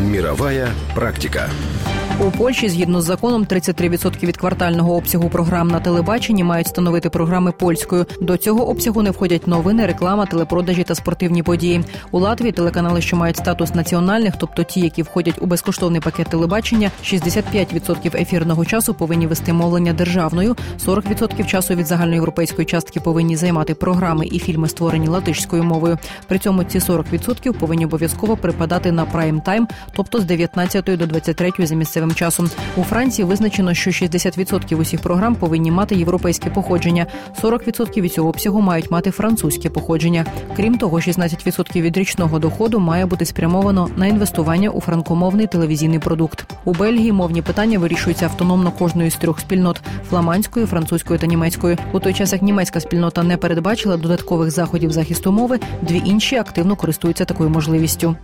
Мировая практика. У Польщі, згідно з законом, 33% від квартального обсягу програм на телебаченні мають становити програми польською. До цього обсягу не входять новини, реклама, телепродажі та спортивні події. У Латвії телеканали, що мають статус національних, тобто ті, які входять у безкоштовний пакет телебачення, 65% ефірного часу повинні вести мовлення державною, 40% часу від загальноєвропейської частки повинні займати програми і фільми, створені латишською мовою. При цьому ці 40% повинні обов'язково припадати на прайм-тайм, тобто з 19 до 23 за місцевим часом. У Франції визначено, що 60% усіх програм повинні мати європейське походження, 40% від цього обсягу мають мати французьке походження. Крім того, 16% від річного доходу має бути спрямовано на інвестування у франкомовний телевізійний продукт. У Бельгії мовні питання вирішуються автономно кожною з трьох спільнот фламандською, французькою та німецькою. У той час як німецька спільнота не передбачила додаткових заходів захисту мови, дві інші активно користуються такою можливістю.